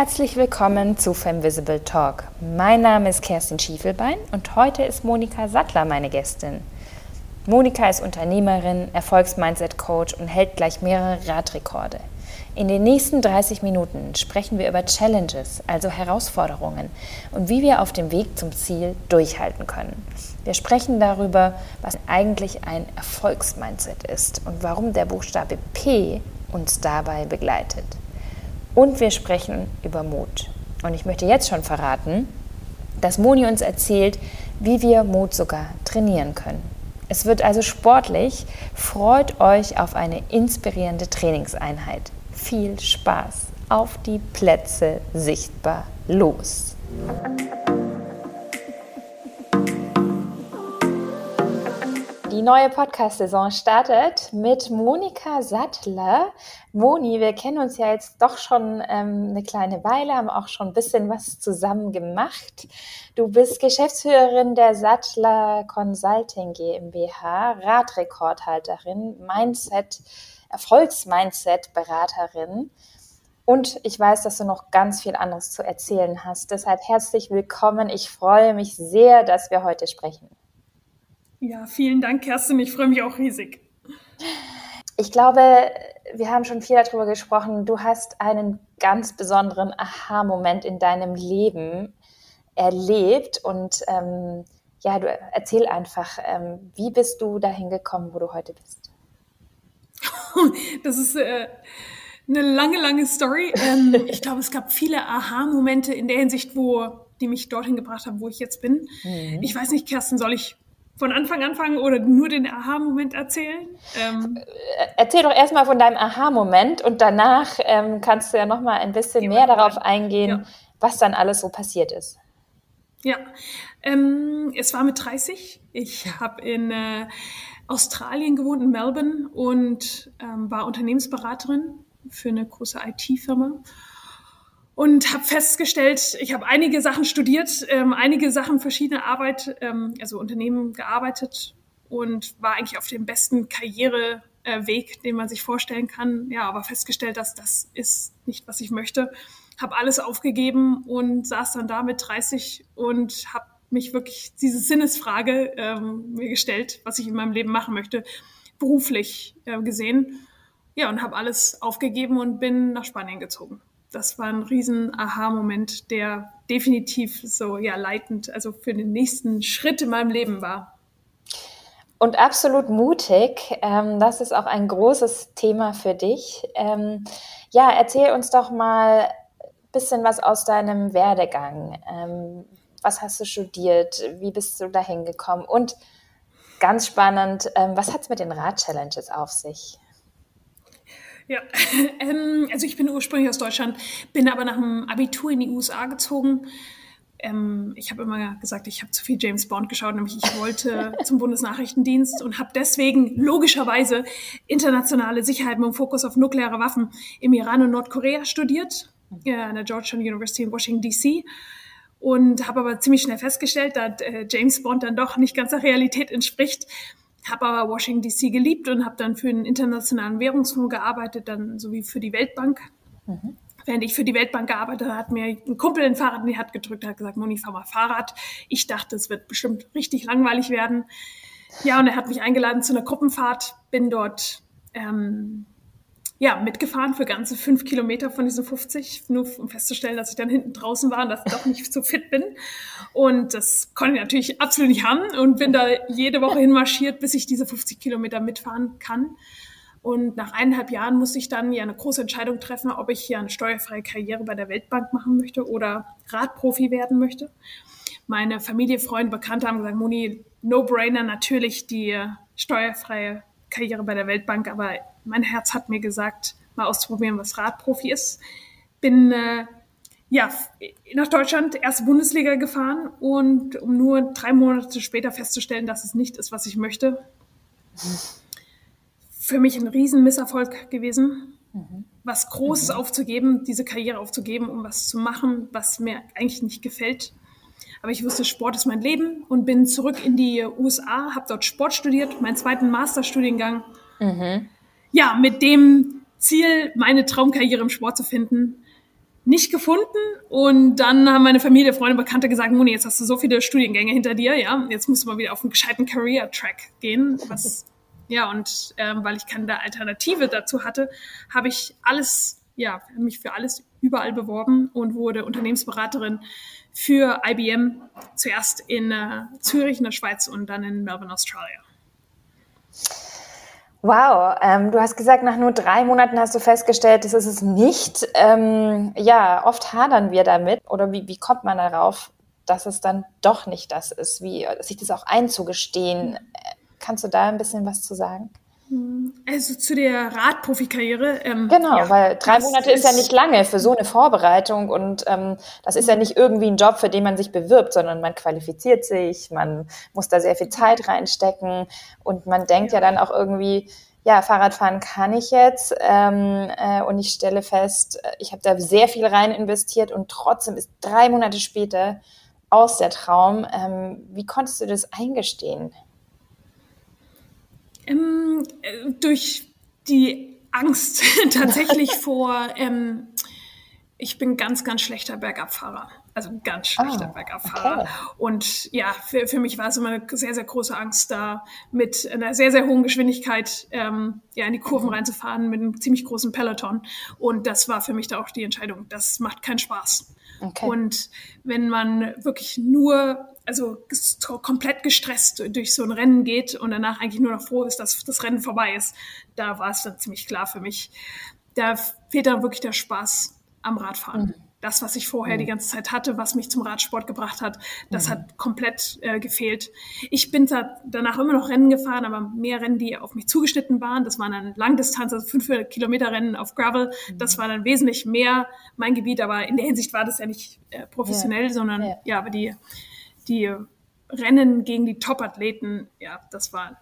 Herzlich willkommen zu Femvisible Talk. Mein Name ist Kerstin Schiefelbein und heute ist Monika Sattler meine Gästin. Monika ist Unternehmerin, Erfolgsmindset-Coach und hält gleich mehrere Radrekorde. In den nächsten 30 Minuten sprechen wir über Challenges, also Herausforderungen und wie wir auf dem Weg zum Ziel durchhalten können. Wir sprechen darüber, was eigentlich ein Erfolgsmindset ist und warum der Buchstabe P uns dabei begleitet. Und wir sprechen über Mut. Und ich möchte jetzt schon verraten, dass Moni uns erzählt, wie wir Mut sogar trainieren können. Es wird also sportlich. Freut euch auf eine inspirierende Trainingseinheit. Viel Spaß. Auf die Plätze sichtbar los. Die neue Podcast-Saison startet mit Monika Sattler. Moni, wir kennen uns ja jetzt doch schon ähm, eine kleine Weile, haben auch schon ein bisschen was zusammen gemacht. Du bist Geschäftsführerin der Sattler Consulting GmbH, Radrekordhalterin, Mindset, Erfolgsmindset-Beraterin. Und ich weiß, dass du noch ganz viel anderes zu erzählen hast. Deshalb herzlich willkommen. Ich freue mich sehr, dass wir heute sprechen. Ja, vielen Dank, Kerstin. Ich freue mich auch riesig. Ich glaube, wir haben schon viel darüber gesprochen. Du hast einen ganz besonderen Aha-Moment in deinem Leben erlebt und ähm, ja, du erzähl einfach, ähm, wie bist du dahin gekommen, wo du heute bist? Das ist äh, eine lange, lange Story. Ähm, ich glaube, es gab viele Aha-Momente in der Hinsicht, wo die mich dorthin gebracht haben, wo ich jetzt bin. Mhm. Ich weiß nicht, Kerstin, soll ich von Anfang anfangen oder nur den Aha-Moment erzählen? Ähm, Erzähl doch erstmal von deinem Aha-Moment und danach ähm, kannst du ja noch mal ein bisschen mehr darauf eingehen, ja. was dann alles so passiert ist. Ja, ähm, es war mit 30. Ich habe in äh, Australien gewohnt, in Melbourne und ähm, war Unternehmensberaterin für eine große IT-Firma und habe festgestellt, ich habe einige Sachen studiert, ähm, einige Sachen verschiedene Arbeit, ähm, also Unternehmen gearbeitet und war eigentlich auf dem besten Karriereweg, äh, den man sich vorstellen kann. Ja, aber festgestellt, dass das ist nicht, was ich möchte. Habe alles aufgegeben und saß dann da mit 30 und habe mich wirklich diese Sinnesfrage ähm, mir gestellt, was ich in meinem Leben machen möchte, beruflich äh, gesehen. Ja, und habe alles aufgegeben und bin nach Spanien gezogen das war ein riesen Aha-Moment, der definitiv so ja leitend, also für den nächsten Schritt in meinem Leben war. Und absolut mutig. Ähm, das ist auch ein großes Thema für dich. Ähm, ja, erzähl uns doch mal ein bisschen was aus deinem Werdegang. Ähm, was hast du studiert? Wie bist du dahin gekommen? Und ganz spannend, ähm, was hat es mit den Rad-Challenges auf sich? Ja, ähm, also ich bin ursprünglich aus Deutschland, bin aber nach dem Abitur in die USA gezogen. Ähm, ich habe immer gesagt, ich habe zu viel James Bond geschaut, nämlich ich wollte zum Bundesnachrichtendienst und habe deswegen logischerweise internationale Sicherheit mit dem Fokus auf nukleare Waffen im Iran und Nordkorea studiert, äh, an der Georgetown University in Washington, D.C. Und habe aber ziemlich schnell festgestellt, dass äh, James Bond dann doch nicht ganz der Realität entspricht habe aber Washington DC geliebt und habe dann für einen internationalen Währungsfonds gearbeitet, dann sowie für die Weltbank. Mhm. Während ich für die Weltbank gearbeitet habe, hat mir ein Kumpel ein Fahrrad in die Hand gedrückt, hat gesagt, Moni, fahr mal Fahrrad. Ich dachte, es wird bestimmt richtig langweilig werden. Ja, und er hat mich eingeladen zu einer Gruppenfahrt, bin dort ähm, ja, mitgefahren für ganze fünf Kilometer von diesen 50, nur um festzustellen, dass ich dann hinten draußen war und dass ich doch nicht so fit bin. Und das konnte ich natürlich absolut nicht haben und bin da jede Woche hinmarschiert, bis ich diese 50 Kilometer mitfahren kann. Und nach eineinhalb Jahren musste ich dann ja eine große Entscheidung treffen, ob ich hier eine steuerfreie Karriere bei der Weltbank machen möchte oder Radprofi werden möchte. Meine Familie, Freunde, Bekannte haben gesagt, Moni, no-brainer, natürlich die steuerfreie Karriere bei der Weltbank, aber mein Herz hat mir gesagt, mal auszuprobieren, was Radprofi ist. Bin äh, ja nach Deutschland erste Bundesliga gefahren und um nur drei Monate später festzustellen, dass es nicht ist, was ich möchte. Für mich ein riesen Misserfolg gewesen. Mhm. Was Großes mhm. aufzugeben, diese Karriere aufzugeben, um was zu machen, was mir eigentlich nicht gefällt. Aber ich wusste, Sport ist mein Leben und bin zurück in die USA, habe dort Sport studiert, meinen zweiten Masterstudiengang. Mhm. Ja, mit dem Ziel, meine Traumkarriere im Sport zu finden. nicht gefunden und dann haben meine Familie, Freunde, Bekannte gesagt, Moni, jetzt hast du so viele Studiengänge hinter dir, ja, jetzt musst du mal wieder auf einen gescheiten Career-Track gehen. Was, ja, und ähm, weil ich keine Alternative dazu hatte, habe ich alles, ja, mich für alles überall beworben und wurde Unternehmensberaterin für IBM, zuerst in äh, Zürich in der Schweiz und dann in Melbourne, Australia. Wow, ähm, du hast gesagt, nach nur drei Monaten hast du festgestellt, das ist es nicht. Ähm, ja, oft hadern wir damit. Oder wie, wie kommt man darauf, dass es dann doch nicht das ist? Wie sich das auch einzugestehen? Kannst du da ein bisschen was zu sagen? Also zu der Radprofikarriere. Ähm, genau, ja, weil drei Monate ist, ist, ja nicht lange für so eine Vorbereitung und ähm, das ist ja nicht irgendwie ein Job, für den man sich bewirbt, sondern man qualifiziert sich, man muss da sehr viel Zeit reinstecken und man denkt ja, ja dann auch irgendwie, ja, Fahrradfahren kann ich jetzt ähm, äh, und ich stelle fest, äh, ich habe da sehr viel rein investiert und trotzdem ist drei Monate später aus der Traum. Ähm, wie konntest du das eingestehen? Ähm, äh, durch die Angst tatsächlich vor, ähm, ich bin ganz, ganz schlechter Bergabfahrer. Also ganz schlechter oh, Bergabfahrer. Okay. Und ja, für, für mich war es immer eine sehr, sehr große Angst, da mit einer sehr, sehr hohen Geschwindigkeit ähm, ja, in die Kurven mhm. reinzufahren mit einem ziemlich großen Peloton. Und das war für mich da auch die Entscheidung. Das macht keinen Spaß. Okay. Und wenn man wirklich nur also komplett gestresst durch so ein Rennen geht und danach eigentlich nur noch froh ist, dass das Rennen vorbei ist, da war es dann ziemlich klar für mich. Da fehlt dann wirklich der Spaß am Radfahren. Mhm. Das, was ich vorher mhm. die ganze Zeit hatte, was mich zum Radsport gebracht hat, das mhm. hat komplett äh, gefehlt. Ich bin da danach immer noch Rennen gefahren, aber mehr Rennen, die auf mich zugeschnitten waren. Das waren dann Langdistanz, also fünf Kilometer Rennen auf Gravel. Das mhm. war dann wesentlich mehr mein Gebiet, aber in der Hinsicht war das ja nicht äh, professionell, ja. sondern ja. ja, aber die die Rennen gegen die Top-Athleten, ja, das war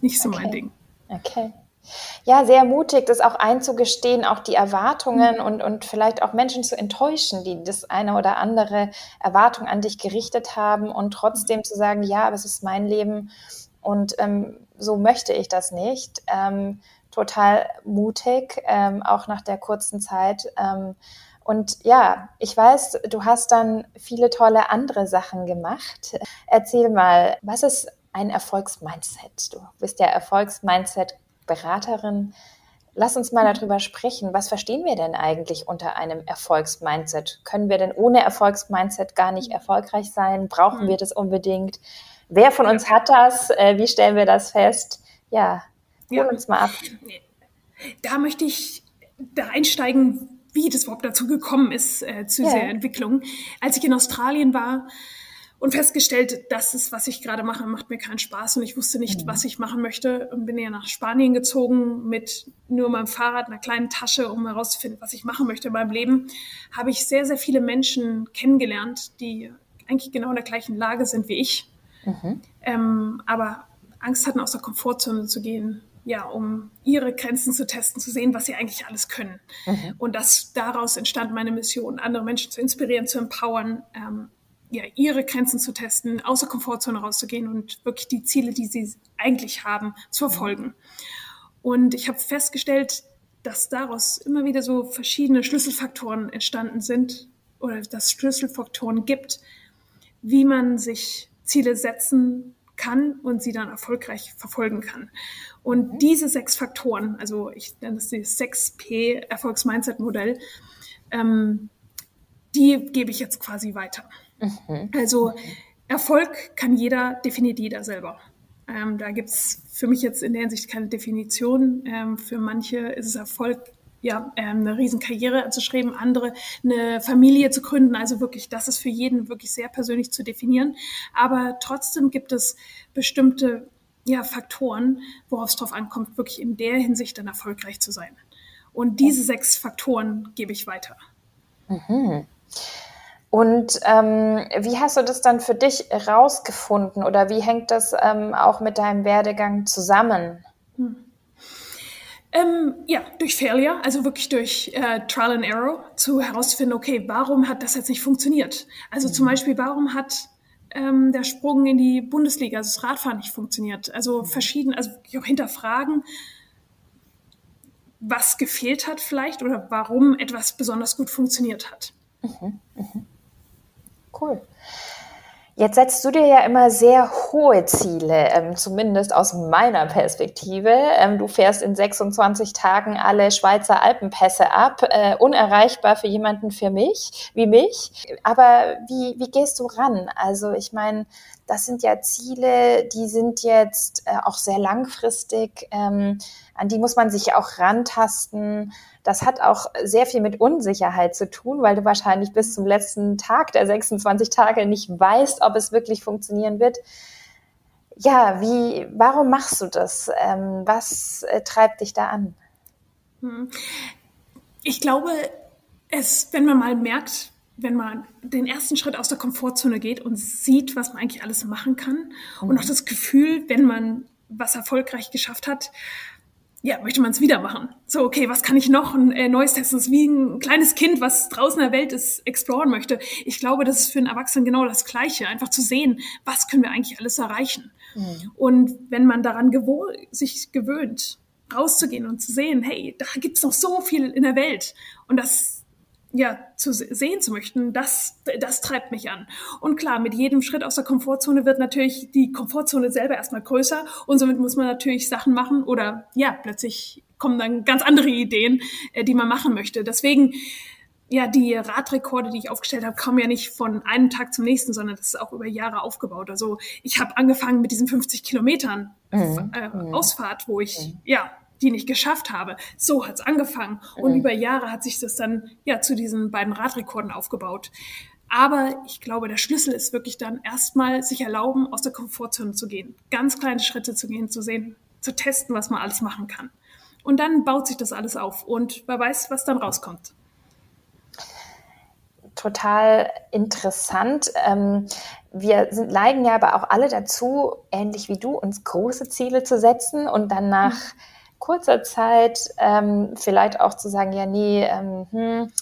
nicht so okay. mein Ding. Okay. Ja, sehr mutig, das auch einzugestehen, auch die Erwartungen mhm. und, und vielleicht auch Menschen zu enttäuschen, die das eine oder andere Erwartung an dich gerichtet haben und trotzdem zu sagen, ja, aber es ist mein Leben und ähm, so möchte ich das nicht. Ähm, total mutig, ähm, auch nach der kurzen Zeit. Ähm, und ja, ich weiß, du hast dann viele tolle andere Sachen gemacht. Erzähl mal, was ist ein Erfolgsmindset? Du bist ja Erfolgsmindset-Beraterin. Lass uns mal darüber sprechen. Was verstehen wir denn eigentlich unter einem Erfolgsmindset? Können wir denn ohne Erfolgsmindset gar nicht erfolgreich sein? Brauchen wir das unbedingt? Wer von uns hat das? Äh, wie stellen wir das fest? Ja, hol ja. uns mal ab. Da möchte ich da einsteigen, wie das überhaupt dazu gekommen ist, äh, zu yeah. dieser Entwicklung. Als ich in Australien war und festgestellt, das ist, was ich gerade mache, macht mir keinen Spaß und ich wusste nicht, mhm. was ich machen möchte und bin ja nach Spanien gezogen mit nur meinem Fahrrad, einer kleinen Tasche, um herauszufinden, was ich machen möchte in meinem Leben, habe ich sehr, sehr viele Menschen kennengelernt, die eigentlich genau in der gleichen Lage sind wie ich, mhm. ähm, aber Angst hatten, aus der Komfortzone zu gehen, ja, um ihre Grenzen zu testen, zu sehen, was sie eigentlich alles können. Mhm. Und das daraus entstand meine Mission, andere Menschen zu inspirieren, zu empowern, ähm, ja, ihre Grenzen zu testen, außer Komfortzone rauszugehen und wirklich die Ziele, die sie eigentlich haben, zu verfolgen. Mhm. Und ich habe festgestellt, dass daraus immer wieder so verschiedene Schlüsselfaktoren entstanden sind oder dass Schlüsselfaktoren gibt, wie man sich Ziele setzen kann und sie dann erfolgreich verfolgen kann. Und mhm. diese sechs Faktoren, also ich nenne das die 6P Erfolgs-Mindset-Modell, ähm, die gebe ich jetzt quasi weiter. Mhm. Also Erfolg kann jeder, definiert jeder selber. Ähm, da gibt es für mich jetzt in der Hinsicht keine Definition. Ähm, für manche ist es Erfolg, ja, ähm, eine Riesenkarriere anzuschreiben, andere eine Familie zu gründen. Also wirklich, das ist für jeden wirklich sehr persönlich zu definieren. Aber trotzdem gibt es bestimmte ja, Faktoren, worauf es drauf ankommt, wirklich in der Hinsicht dann erfolgreich zu sein. Und diese sechs Faktoren gebe ich weiter. Mhm. Und ähm, wie hast du das dann für dich rausgefunden oder wie hängt das ähm, auch mit deinem Werdegang zusammen? Hm. Ähm, ja, durch Failure, also wirklich durch äh, Trial and Error, zu herauszufinden, okay, warum hat das jetzt nicht funktioniert? Also mhm. zum Beispiel, warum hat ähm, der Sprung in die Bundesliga, also das Radfahren nicht funktioniert? Also mhm. verschieden, also auch hinterfragen, was gefehlt hat vielleicht oder warum etwas besonders gut funktioniert hat. Mhm, mh. Cool. Jetzt setzt du dir ja immer sehr hohe Ziele, ähm, zumindest aus meiner Perspektive. Ähm, du fährst in 26 Tagen alle Schweizer Alpenpässe ab, äh, unerreichbar für jemanden für mich, wie mich. Aber wie, wie gehst du ran? Also ich meine, das sind ja Ziele, die sind jetzt äh, auch sehr langfristig, ähm, an die muss man sich auch rantasten. Das hat auch sehr viel mit Unsicherheit zu tun, weil du wahrscheinlich bis zum letzten Tag der 26 Tage nicht weißt, ob es wirklich funktionieren wird. Ja, wie, warum machst du das? Ähm, was äh, treibt dich da an? Hm. Ich glaube, es, wenn man mal merkt, wenn man den ersten Schritt aus der Komfortzone geht und sieht, was man eigentlich alles machen kann mhm. und auch das Gefühl, wenn man was erfolgreich geschafft hat, ja, möchte man es wieder machen. So, okay, was kann ich noch ein äh, Neues testen? Das ist wie ein kleines Kind, was draußen in der Welt ist, exploren möchte. Ich glaube, das ist für einen Erwachsenen genau das Gleiche. Einfach zu sehen, was können wir eigentlich alles erreichen. Mhm. Und wenn man daran sich gewöhnt, rauszugehen und zu sehen, hey, da gibt's noch so viel in der Welt. Und das ja, zu sehen zu möchten, das, das treibt mich an. Und klar, mit jedem Schritt aus der Komfortzone wird natürlich die Komfortzone selber erstmal größer und somit muss man natürlich Sachen machen oder ja, plötzlich kommen dann ganz andere Ideen, äh, die man machen möchte. Deswegen, ja, die Radrekorde, die ich aufgestellt habe, kommen ja nicht von einem Tag zum nächsten, sondern das ist auch über Jahre aufgebaut. Also ich habe angefangen mit diesen 50 Kilometern mhm. äh, mhm. Ausfahrt, wo ich mhm. ja die nicht geschafft habe. So hat's angefangen. Und mhm. über Jahre hat sich das dann ja zu diesen beiden Radrekorden aufgebaut. Aber ich glaube, der Schlüssel ist wirklich dann erstmal sich erlauben, aus der Komfortzone zu gehen, ganz kleine Schritte zu gehen, zu sehen, zu testen, was man alles machen kann. Und dann baut sich das alles auf und wer weiß, was dann rauskommt. Total interessant. Ähm, wir sind, neigen ja aber auch alle dazu, ähnlich wie du, uns große Ziele zu setzen und dann nach mhm kurzer Zeit ähm, vielleicht auch zu sagen, ja, nee, ähm, hm,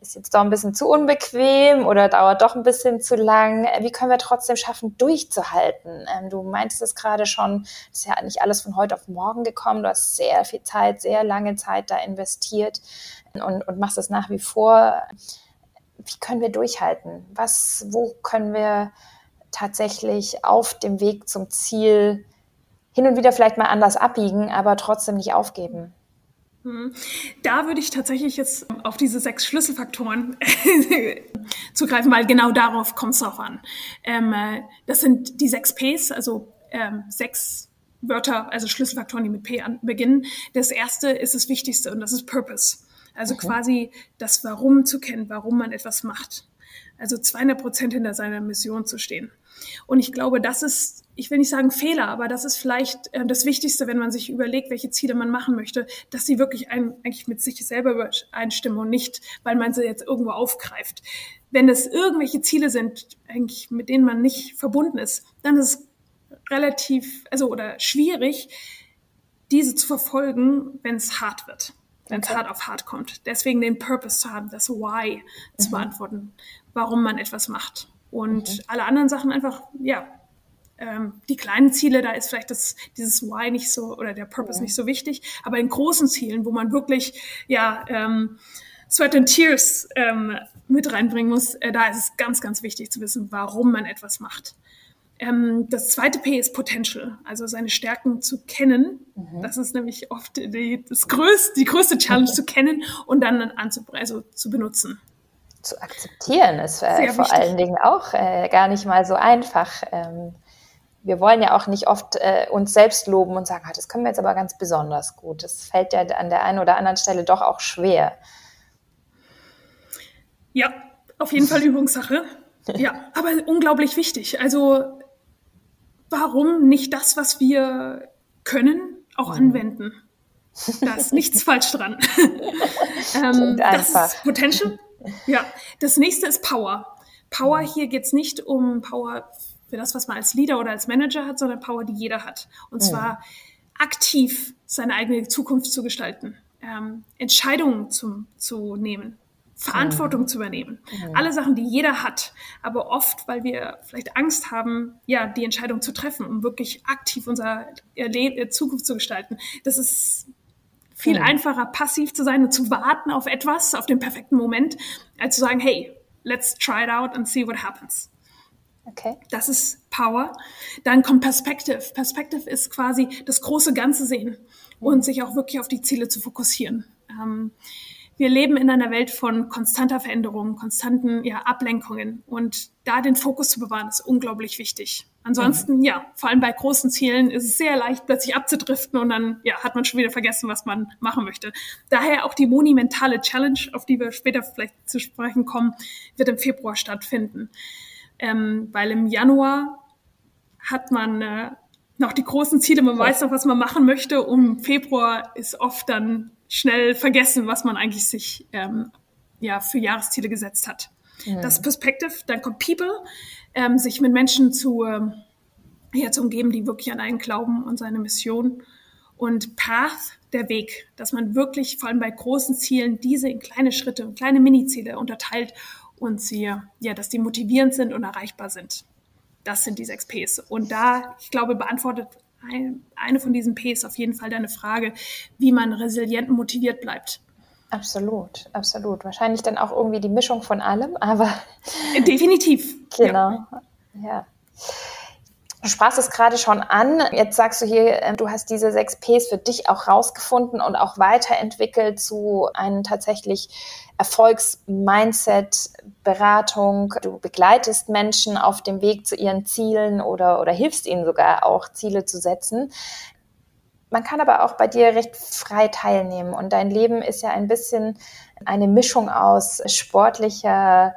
ist jetzt doch ein bisschen zu unbequem oder dauert doch ein bisschen zu lang. Wie können wir trotzdem schaffen, durchzuhalten? Ähm, du meintest es gerade schon, es ist ja nicht alles von heute auf morgen gekommen. Du hast sehr viel Zeit, sehr lange Zeit da investiert und, und machst es nach wie vor. Wie können wir durchhalten? Was, wo können wir tatsächlich auf dem Weg zum Ziel hin und wieder vielleicht mal anders abbiegen, aber trotzdem nicht aufgeben. Mhm. Da würde ich tatsächlich jetzt auf diese sechs Schlüsselfaktoren zugreifen, weil genau darauf kommt es auch an. Ähm, äh, das sind die sechs Ps, also ähm, sechs Wörter, also Schlüsselfaktoren, die mit P an, beginnen. Das erste ist das Wichtigste und das ist Purpose. Also okay. quasi das Warum zu kennen, warum man etwas macht. Also 200 Prozent hinter seiner Mission zu stehen. Und ich glaube, das ist ich will nicht sagen Fehler, aber das ist vielleicht äh, das Wichtigste, wenn man sich überlegt, welche Ziele man machen möchte, dass sie wirklich ein, eigentlich mit sich selber übereinstimmen und nicht, weil man sie jetzt irgendwo aufgreift. Wenn es irgendwelche Ziele sind, eigentlich mit denen man nicht verbunden ist, dann ist es relativ, also oder schwierig, diese zu verfolgen, wenn es hart wird, wenn es okay. hart auf hart kommt. Deswegen den Purpose zu haben, das Why mhm. zu beantworten, warum man etwas macht. Und mhm. alle anderen Sachen einfach, ja, ähm, die kleinen Ziele, da ist vielleicht das, dieses Why nicht so oder der Purpose ja. nicht so wichtig. Aber in großen Zielen, wo man wirklich ja ähm, Sweat and Tears ähm, mit reinbringen muss, äh, da ist es ganz, ganz wichtig zu wissen, warum man etwas macht. Ähm, das zweite P ist Potential, also seine Stärken zu kennen. Mhm. Das ist nämlich oft die, das größte, die größte Challenge zu kennen und dann anzu, also zu benutzen. Zu akzeptieren ist äh, vor allen Dingen auch äh, gar nicht mal so einfach. Ähm, wir wollen ja auch nicht oft äh, uns selbst loben und sagen, ah, das können wir jetzt aber ganz besonders gut. Das fällt ja an der einen oder anderen Stelle doch auch schwer. Ja, auf jeden Fall Übungssache. Ja, aber unglaublich wichtig. Also warum nicht das, was wir können, auch mhm. anwenden? Da ist nichts falsch dran. ähm, das ist Potential. Ja, das nächste ist Power. Power, hier geht es nicht um Power für das, was man als Leader oder als Manager hat, sondern Power, die jeder hat. Und mhm. zwar aktiv seine eigene Zukunft zu gestalten, ähm, Entscheidungen zum, zu nehmen, Verantwortung mhm. zu übernehmen. Mhm. Alle Sachen, die jeder hat. Aber oft, weil wir vielleicht Angst haben, ja, die Entscheidung zu treffen, um wirklich aktiv unser Leben, Zukunft zu gestalten. Das ist Viel mhm. einfacher, passiv zu sein und zu warten auf etwas, auf den perfekten Moment, als zu sagen, hey, let's try it out and see what happens. Okay. Das ist Power. Dann kommt Perspective. Perspective ist quasi das große Ganze sehen und sich auch wirklich auf die Ziele zu fokussieren. Ähm, wir leben in einer Welt von konstanter Veränderung, konstanten ja, Ablenkungen und da den Fokus zu bewahren, ist unglaublich wichtig. Ansonsten, mhm. ja, vor allem bei großen Zielen ist es sehr leicht, plötzlich abzudriften und dann ja, hat man schon wieder vergessen, was man machen möchte. Daher auch die monumentale Challenge, auf die wir später vielleicht zu sprechen kommen, wird im Februar stattfinden. Ähm, weil im Januar hat man äh, noch die großen Ziele, man weiß noch, was man machen möchte. Um Februar ist oft dann schnell vergessen, was man eigentlich sich ähm, ja, für Jahresziele gesetzt hat. Mhm. Das Perspective, dann kommt People, ähm, sich mit Menschen zu, ähm, ja, zu umgeben, die wirklich an einen glauben und seine Mission. Und Path, der Weg, dass man wirklich vor allem bei großen Zielen diese in kleine Schritte und kleine Mini-Ziele unterteilt und sie, ja, dass die motivierend sind und erreichbar sind. Das sind die sechs Ps. Und da, ich glaube, beantwortet ein, eine von diesen Ps auf jeden Fall deine Frage, wie man resilient und motiviert bleibt. Absolut, absolut. Wahrscheinlich dann auch irgendwie die Mischung von allem, aber. Definitiv. genau. Ja. ja. Du sprachst es gerade schon an. Jetzt sagst du hier, ähm, du hast diese sechs Ps für dich auch rausgefunden und auch weiterentwickelt zu einem tatsächlich Erfolgsmindset, Beratung. Du begleitest Menschen auf dem Weg zu ihren Zielen oder, oder hilfst ihnen sogar auch Ziele zu setzen. Man kann aber auch bei dir recht frei teilnehmen und dein Leben ist ja ein bisschen eine Mischung aus sportlicher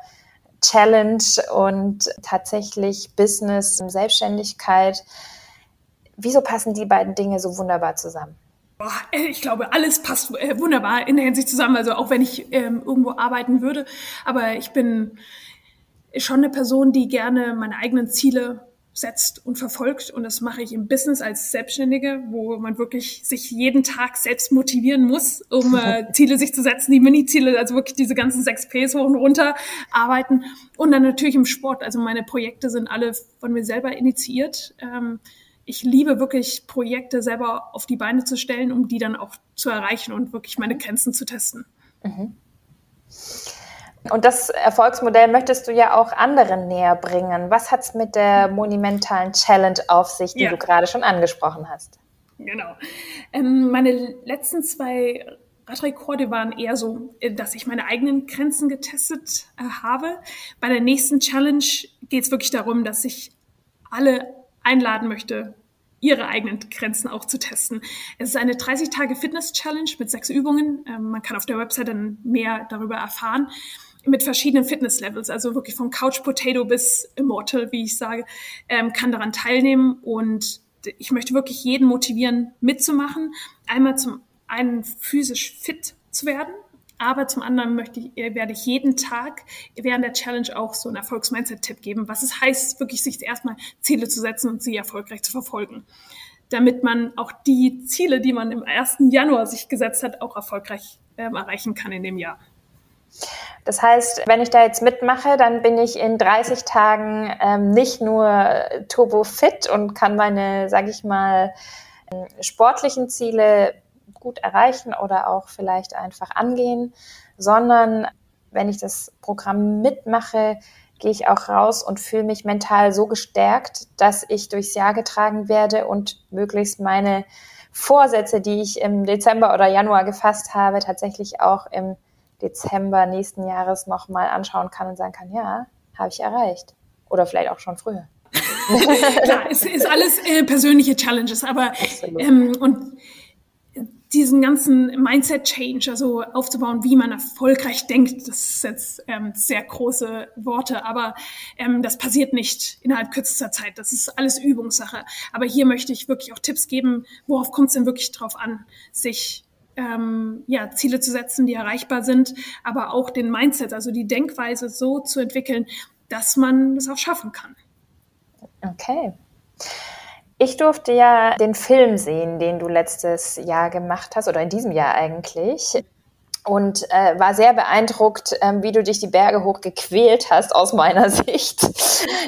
Challenge und tatsächlich Business, Selbstständigkeit. Wieso passen die beiden Dinge so wunderbar zusammen? Äh, ich glaube, alles passt äh, wunderbar in der Hinsicht zusammen. Also auch wenn ich ähm, irgendwo arbeiten würde. Aber ich bin schon eine Person, die gerne meine eigenen Ziele setzt und verfolgt. Und das mache ich im Business als Selbstständige, wo man wirklich sich jeden Tag selbst motivieren muss, um äh, Ziele sich zu setzen, die Mini-Ziele, also wirklich diese ganzen sechs Ps hoch und runter arbeiten. Und dann natürlich im Sport. Also meine Projekte sind alle von mir selber initiiert. Ähm, ich liebe wirklich Projekte selber auf die Beine zu stellen, um die dann auch zu erreichen und wirklich meine Grenzen zu testen. Mhm. Und das Erfolgsmodell möchtest du ja auch anderen näher bringen. Was hat es mit der monumentalen Challenge auf sich, die ja. du gerade schon angesprochen hast? Genau. Ähm, meine letzten zwei Radrekorde waren eher so, äh, dass ich meine eigenen Grenzen getestet äh, habe. Bei der nächsten Challenge geht es wirklich darum, dass ich alle einladen möchte, ihre eigenen Grenzen auch zu testen. Es ist eine 30-Tage-Fitness-Challenge mit sechs Übungen. Ähm, man kann auf der Website dann mehr darüber erfahren mit verschiedenen Fitness-Levels, also wirklich vom Couch Potato bis Immortal, wie ich sage, ähm, kann daran teilnehmen und ich möchte wirklich jeden motivieren, mitzumachen. Einmal zum einen physisch fit zu werden, aber zum anderen möchte ich, äh, werde ich jeden Tag während der Challenge auch so einen Erfolgs-Mindset-Tipp geben, was es heißt, wirklich sich erstmal Ziele zu setzen und sie erfolgreich zu verfolgen. Damit man auch die Ziele, die man im 1. Januar sich gesetzt hat, auch erfolgreich äh, erreichen kann in dem Jahr. Das heißt, wenn ich da jetzt mitmache, dann bin ich in 30 Tagen ähm, nicht nur turbo fit und kann meine, sage ich mal, ähm, sportlichen Ziele gut erreichen oder auch vielleicht einfach angehen, sondern wenn ich das Programm mitmache, gehe ich auch raus und fühle mich mental so gestärkt, dass ich durchs Jahr getragen werde und möglichst meine Vorsätze, die ich im Dezember oder Januar gefasst habe, tatsächlich auch im Dezember nächsten Jahres nochmal anschauen kann und sagen kann, ja, habe ich erreicht. Oder vielleicht auch schon früher. Klar, es ist alles äh, persönliche Challenges, aber ähm, und diesen ganzen Mindset-Change, also aufzubauen, wie man erfolgreich denkt, das ist jetzt ähm, sehr große Worte, aber ähm, das passiert nicht innerhalb kürzester Zeit. Das ist alles Übungssache. Aber hier möchte ich wirklich auch Tipps geben, worauf kommt es denn wirklich drauf an, sich ähm, ja, Ziele zu setzen, die erreichbar sind, aber auch den Mindset, also die Denkweise so zu entwickeln, dass man es auch schaffen kann. Okay. Ich durfte ja den Film sehen, den du letztes Jahr gemacht hast, oder in diesem Jahr eigentlich. Und äh, war sehr beeindruckt, ähm, wie du dich die Berge hochgequält hast, aus meiner Sicht.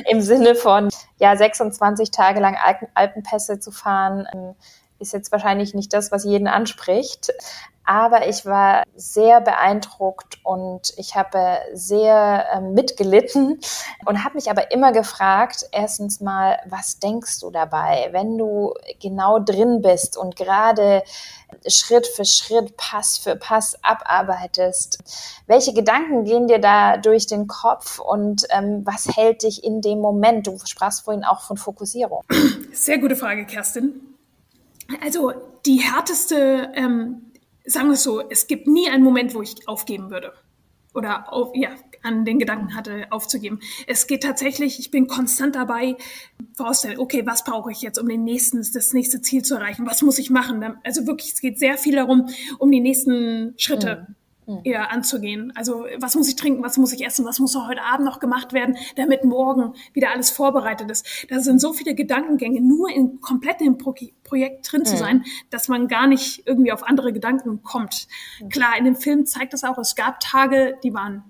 Im Sinne von, ja, 26 Tage lang Alpen, Alpenpässe zu fahren, ähm, ist jetzt wahrscheinlich nicht das, was jeden anspricht. Aber ich war sehr beeindruckt und ich habe sehr äh, mitgelitten und habe mich aber immer gefragt, erstens mal, was denkst du dabei, wenn du genau drin bist und gerade Schritt für Schritt, Pass für Pass abarbeitest? Welche Gedanken gehen dir da durch den Kopf und ähm, was hält dich in dem Moment? Du sprachst vorhin auch von Fokussierung. Sehr gute Frage, Kerstin. Also die härteste, ähm, sagen wir es so, es gibt nie einen Moment, wo ich aufgeben würde oder auf, ja, an den Gedanken hatte, aufzugeben. Es geht tatsächlich, ich bin konstant dabei, vorstellen, okay, was brauche ich jetzt, um den nächsten, das nächste Ziel zu erreichen? Was muss ich machen? Also wirklich, es geht sehr viel darum, um die nächsten Schritte. Mhm eher anzugehen. Also was muss ich trinken, was muss ich essen, was muss heute Abend noch gemacht werden, damit morgen wieder alles vorbereitet ist. Da sind so viele Gedankengänge, nur in komplett im Pro Projekt drin zu sein, dass man gar nicht irgendwie auf andere Gedanken kommt. Klar, in dem Film zeigt das auch, es gab Tage, die waren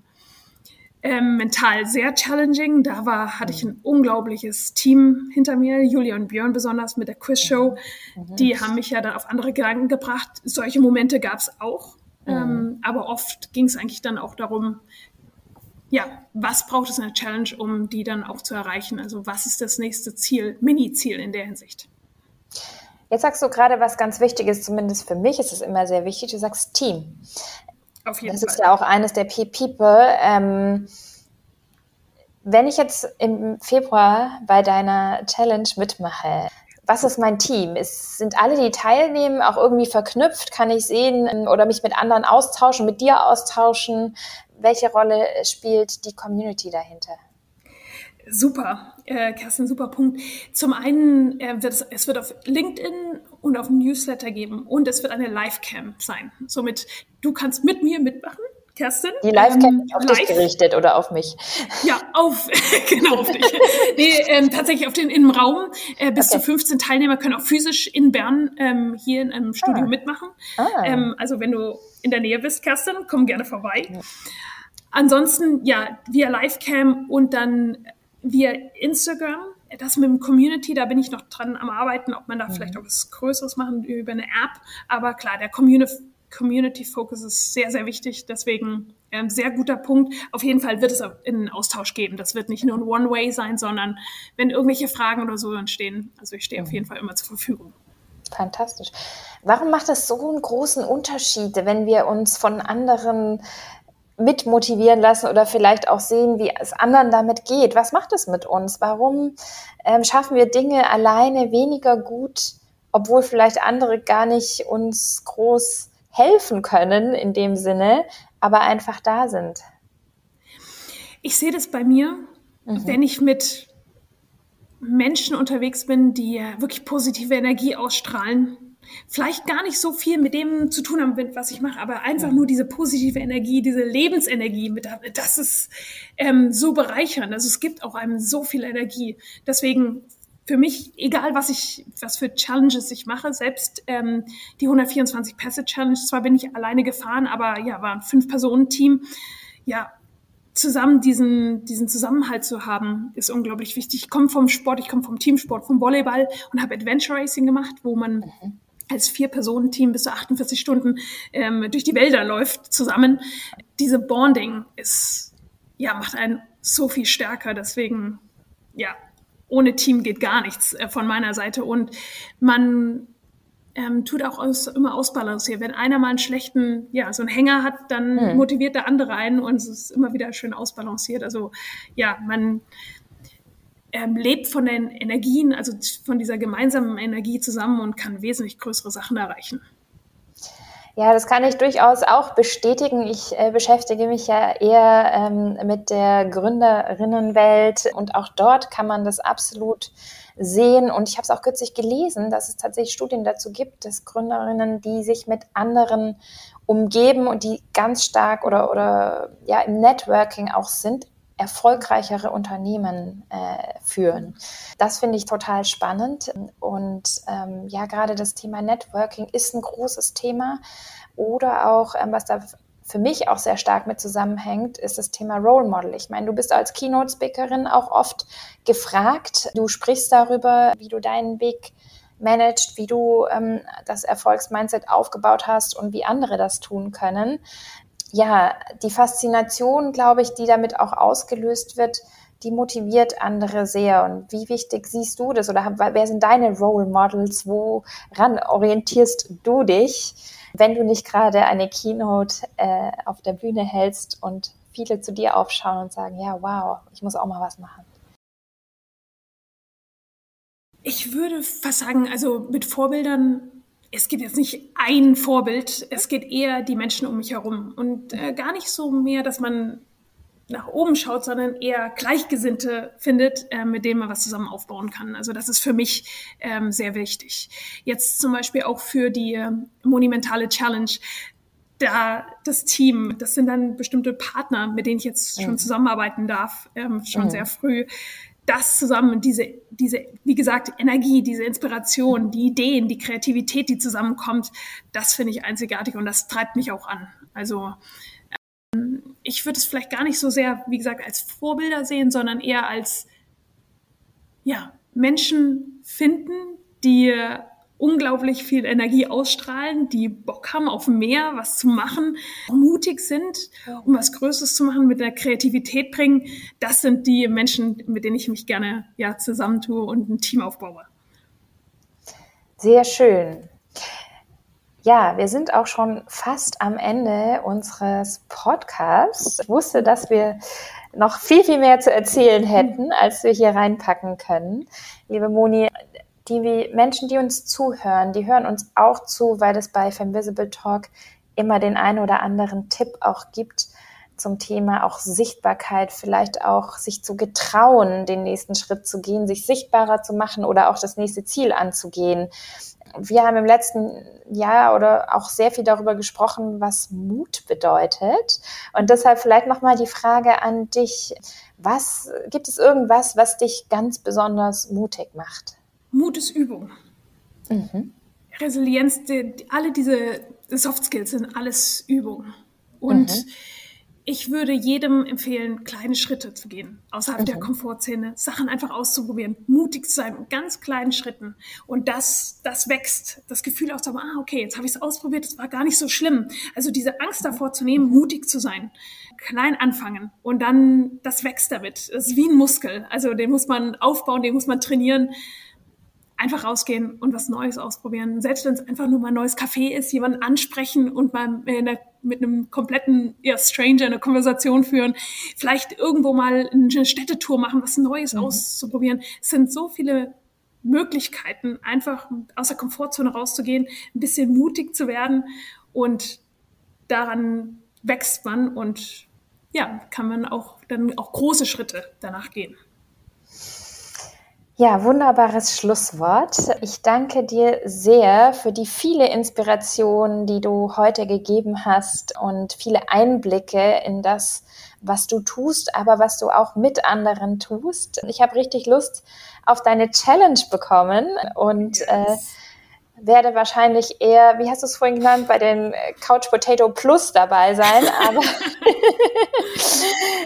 ähm, mental sehr challenging. Da war, hatte ich ein unglaubliches Team hinter mir, Julia und Björn besonders mit der Quizshow. Die haben mich ja dann auf andere Gedanken gebracht. Solche Momente gab es auch. Mhm. Ähm, aber oft ging es eigentlich dann auch darum, ja, was braucht es in der Challenge, um die dann auch zu erreichen? Also was ist das nächste Ziel, Mini-Ziel in der Hinsicht? Jetzt sagst du gerade was ganz Wichtiges, zumindest für mich ist es immer sehr wichtig. Du sagst Team. Auf jeden das Fall. ist ja auch eines der P-People. Ähm, wenn ich jetzt im Februar bei deiner Challenge mitmache, was ist mein Team? Ist, sind alle, die teilnehmen, auch irgendwie verknüpft? Kann ich sehen ähm, oder mich mit anderen austauschen, mit dir austauschen? Welche Rolle spielt die Community dahinter? Super, äh, Kerstin, super Punkt. Zum einen äh, wird es, es wird auf LinkedIn und auf Newsletter geben und es wird eine Livecam sein. Somit, du kannst mit mir mitmachen Kerstin. Die Livecam ähm, auf live. dich gerichtet oder auf mich? Ja, auf, genau auf dich. nee, ähm, tatsächlich auf den im Raum. Äh, bis okay. zu 15 Teilnehmer können auch physisch in Bern ähm, hier in einem Studio ah. mitmachen. Ah. Ähm, also wenn du in der Nähe bist, Kerstin, komm gerne vorbei. Ja. Ansonsten, ja, via Livecam und dann via Instagram. Das mit dem Community, da bin ich noch dran am Arbeiten, ob man da mhm. vielleicht auch was Größeres machen über eine App. Aber klar, der Community Community Focus ist sehr, sehr wichtig. Deswegen ähm, sehr guter Punkt. Auf jeden Fall wird es einen Austausch geben. Das wird nicht nur ein One-Way sein, sondern wenn irgendwelche Fragen oder so entstehen, also ich stehe auf jeden Fall immer zur Verfügung. Fantastisch. Warum macht es so einen großen Unterschied, wenn wir uns von anderen mitmotivieren lassen oder vielleicht auch sehen, wie es anderen damit geht? Was macht es mit uns? Warum ähm, schaffen wir Dinge alleine weniger gut, obwohl vielleicht andere gar nicht uns groß helfen können in dem Sinne, aber einfach da sind. Ich sehe das bei mir, mhm. wenn ich mit Menschen unterwegs bin, die wirklich positive Energie ausstrahlen. Vielleicht gar nicht so viel mit dem zu tun haben, was ich mache, aber einfach nur diese positive Energie, diese Lebensenergie, mit, das ist ähm, so bereichernd. Also es gibt auch einem so viel Energie. Deswegen für mich, egal was ich, was für Challenges ich mache, selbst ähm, die 124 Pässe Challenge, zwar bin ich alleine gefahren, aber ja, war ein Fünf-Personen-Team. Ja, zusammen diesen, diesen Zusammenhalt zu haben, ist unglaublich wichtig. Ich komme vom Sport, ich komme vom Teamsport, vom Volleyball und habe Adventure Racing gemacht, wo man als Vier-Personen-Team bis zu 48 Stunden ähm, durch die Wälder läuft zusammen. Diese Bonding ist, ja, macht einen so viel stärker. Deswegen, ja, ohne Team geht gar nichts äh, von meiner Seite. Und man ähm, tut auch aus, immer ausbalancieren. Wenn einer mal einen schlechten, ja, so einen Hänger hat, dann hm. motiviert der andere einen und es ist immer wieder schön ausbalanciert. Also ja, man ähm, lebt von den Energien, also von dieser gemeinsamen Energie zusammen und kann wesentlich größere Sachen erreichen. Ja, das kann ich durchaus auch bestätigen. Ich äh, beschäftige mich ja eher ähm, mit der Gründerinnenwelt und auch dort kann man das absolut sehen. Und ich habe es auch kürzlich gelesen, dass es tatsächlich Studien dazu gibt, dass Gründerinnen, die sich mit anderen umgeben und die ganz stark oder, oder ja im Networking auch sind, erfolgreichere Unternehmen äh, führen. Das finde ich total spannend. Und ähm, ja, gerade das Thema Networking ist ein großes Thema. Oder auch, ähm, was da für mich auch sehr stark mit zusammenhängt, ist das Thema Role Model. Ich meine, du bist als Keynote-Speakerin auch oft gefragt. Du sprichst darüber, wie du deinen Weg managst, wie du ähm, das Erfolgsmindset aufgebaut hast und wie andere das tun können. Ja, die Faszination, glaube ich, die damit auch ausgelöst wird, die motiviert andere sehr. Und wie wichtig siehst du das oder wer sind deine Role Models? Woran orientierst du dich, wenn du nicht gerade eine Keynote äh, auf der Bühne hältst und viele zu dir aufschauen und sagen, ja, wow, ich muss auch mal was machen? Ich würde fast sagen, also mit Vorbildern, es gibt jetzt nicht ein Vorbild, es geht eher die Menschen um mich herum und äh, gar nicht so mehr, dass man nach oben schaut, sondern eher Gleichgesinnte findet, äh, mit denen man was zusammen aufbauen kann. Also das ist für mich ähm, sehr wichtig. Jetzt zum Beispiel auch für die äh, monumentale Challenge. Da das Team, das sind dann bestimmte Partner, mit denen ich jetzt schon mhm. zusammenarbeiten darf, ähm, schon mhm. sehr früh das zusammen, diese, diese, wie gesagt, Energie, diese Inspiration, die Ideen, die Kreativität, die zusammenkommt, das finde ich einzigartig und das treibt mich auch an. Also ähm, ich würde es vielleicht gar nicht so sehr, wie gesagt, als Vorbilder sehen, sondern eher als ja, Menschen finden, die unglaublich viel Energie ausstrahlen, die Bock haben auf mehr, was zu machen, mutig sind, um was Größeres zu machen, mit der Kreativität bringen. Das sind die Menschen, mit denen ich mich gerne ja, zusammentue und ein Team aufbaue. Sehr schön. Ja, wir sind auch schon fast am Ende unseres Podcasts. Ich wusste, dass wir noch viel, viel mehr zu erzählen hätten, als wir hier reinpacken können. Liebe Moni, die Menschen, die uns zuhören, die hören uns auch zu, weil es bei Femvisible Talk immer den einen oder anderen Tipp auch gibt zum Thema auch Sichtbarkeit, vielleicht auch sich zu getrauen, den nächsten Schritt zu gehen, sich sichtbarer zu machen oder auch das nächste Ziel anzugehen. Wir haben im letzten Jahr oder auch sehr viel darüber gesprochen, was Mut bedeutet. Und deshalb vielleicht nochmal die Frage an dich. Was, gibt es irgendwas, was dich ganz besonders mutig macht? Mut ist Übung. Mhm. Resilienz, die, alle diese Soft Skills sind alles Übung. Und mhm. ich würde jedem empfehlen, kleine Schritte zu gehen, außerhalb mhm. der Komfortzone, Sachen einfach auszuprobieren, mutig zu sein, ganz kleinen Schritten. Und das, das wächst. Das Gefühl auch zu haben, ah, okay, jetzt habe ich es ausprobiert, es war gar nicht so schlimm. Also diese Angst davor zu nehmen, mutig zu sein. Klein anfangen und dann, das wächst damit. Das ist wie ein Muskel. Also den muss man aufbauen, den muss man trainieren einfach rausgehen und was Neues ausprobieren. Selbst wenn es einfach nur mal ein neues Café ist, jemanden ansprechen und mal der, mit einem kompletten ja, Stranger eine Konversation führen. Vielleicht irgendwo mal eine Städtetour machen, was Neues mhm. auszuprobieren. Es sind so viele Möglichkeiten, einfach aus der Komfortzone rauszugehen, ein bisschen mutig zu werden und daran wächst man und ja, kann man auch dann auch große Schritte danach gehen. Ja, wunderbares Schlusswort. Ich danke dir sehr für die viele Inspirationen, die du heute gegeben hast und viele Einblicke in das, was du tust, aber was du auch mit anderen tust. Ich habe richtig Lust auf deine Challenge bekommen und yes. äh, werde wahrscheinlich eher, wie hast du es vorhin genannt, bei den äh, Couch Potato Plus dabei sein. Aber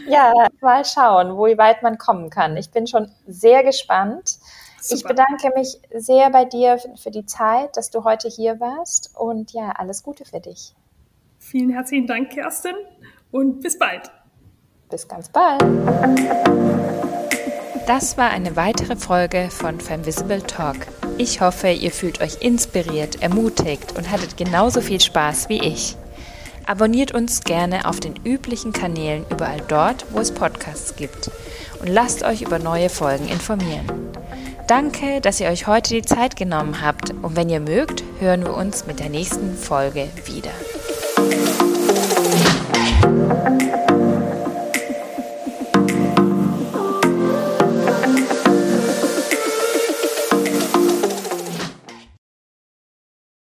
ja, mal schauen, wo weit man kommen kann. Ich bin schon sehr gespannt. Super. Ich bedanke mich sehr bei dir für die Zeit, dass du heute hier warst und ja, alles Gute für dich. Vielen herzlichen Dank, Kerstin, und bis bald. Bis ganz bald. Das war eine weitere Folge von Femvisible Talk. Ich hoffe, ihr fühlt euch inspiriert, ermutigt und hattet genauso viel Spaß wie ich. Abonniert uns gerne auf den üblichen Kanälen überall dort, wo es Podcasts gibt und lasst euch über neue Folgen informieren. Danke, dass ihr euch heute die Zeit genommen habt und wenn ihr mögt, hören wir uns mit der nächsten Folge wieder.